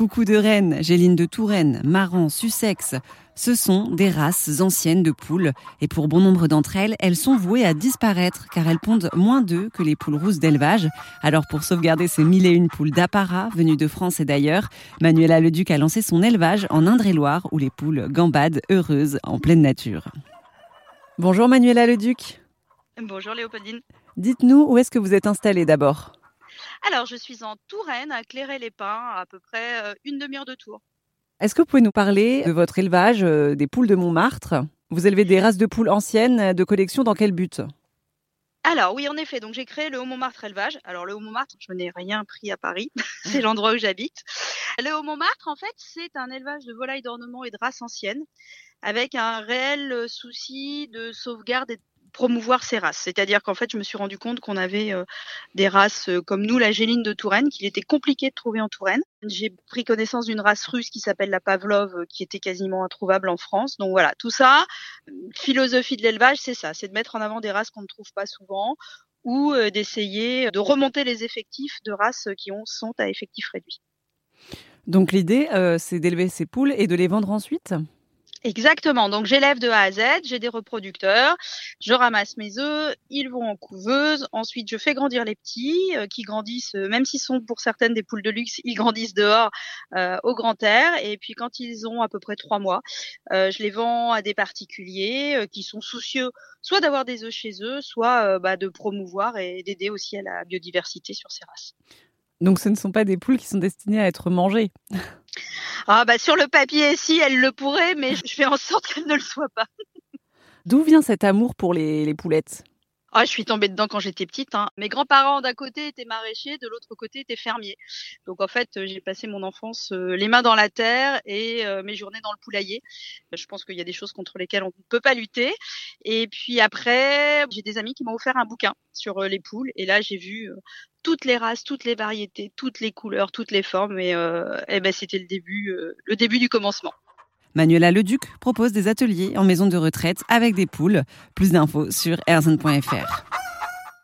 Coucou de Rennes, Géline de Touraine, Maran, Sussex, ce sont des races anciennes de poules et pour bon nombre d'entre elles, elles sont vouées à disparaître car elles pondent moins d'œufs que les poules rousses d'élevage. Alors pour sauvegarder ces mille et une poules d'apparat venues de France et d'ailleurs, Manuela Leduc a lancé son élevage en Indre-et-Loire où les poules gambadent heureuses en pleine nature. Bonjour Manuela Leduc. Bonjour Léopoldine. Dites-nous où est-ce que vous êtes installée d'abord? Alors je suis en Touraine, à Clairet-les-Pins, à peu près euh, une demi-heure de tour. Est-ce que vous pouvez nous parler de votre élevage euh, des poules de Montmartre? Vous élevez des races de poules anciennes euh, de collection dans quel but? Alors oui, en effet, donc j'ai créé le Haut-Montmartre élevage. Alors le Haut-Montmartre, je n'ai rien pris à Paris, c'est l'endroit où j'habite. Le Haut-Montmartre, en fait, c'est un élevage de volailles d'ornement et de races anciennes, avec un réel souci de sauvegarde et promouvoir ces races. C'est-à-dire qu'en fait, je me suis rendu compte qu'on avait euh, des races euh, comme nous, la Géline de Touraine, qu'il était compliqué de trouver en Touraine. J'ai pris connaissance d'une race russe qui s'appelle la Pavlov, euh, qui était quasiment introuvable en France. Donc voilà, tout ça, philosophie de l'élevage, c'est ça, c'est de mettre en avant des races qu'on ne trouve pas souvent ou d'essayer de remonter les effectifs de races qui ont, sont à effectifs réduits. Donc l'idée, c'est d'élever ces poules et de les vendre ensuite? Exactement. Donc j'élève de A à Z, j'ai des reproducteurs, je ramasse mes œufs, ils vont en couveuse. Ensuite, je fais grandir les petits euh, qui grandissent, euh, même s'ils sont pour certaines des poules de luxe, ils grandissent dehors euh, au grand air. Et puis quand ils ont à peu près trois mois, je les vends à des particuliers qui sont soucieux soit d'avoir des œufs chez eux, soit bah, de promouvoir et d'aider aussi à la biodiversité sur ces races. Donc ce ne sont pas des poules qui sont destinées à être mangées. Ah bah sur le papier, si elle le pourrait, mais je fais en sorte qu'elle ne le soit pas. D'où vient cet amour pour les, poulettes? Ah, je suis tombée dedans quand j'étais petite. Hein. Mes grands-parents d'un côté étaient maraîchers, de l'autre côté étaient fermiers. Donc en fait, j'ai passé mon enfance euh, les mains dans la terre et euh, mes journées dans le poulailler. Je pense qu'il y a des choses contre lesquelles on ne peut pas lutter. Et puis après, j'ai des amis qui m'ont offert un bouquin sur euh, les poules. Et là, j'ai vu toutes les races, toutes les variétés, toutes les couleurs, toutes les formes. Et, euh, eh ben, c'était le début, euh, le début du commencement. Manuela Leduc propose des ateliers en maison de retraite avec des poules. Plus d'infos sur airzone.fr.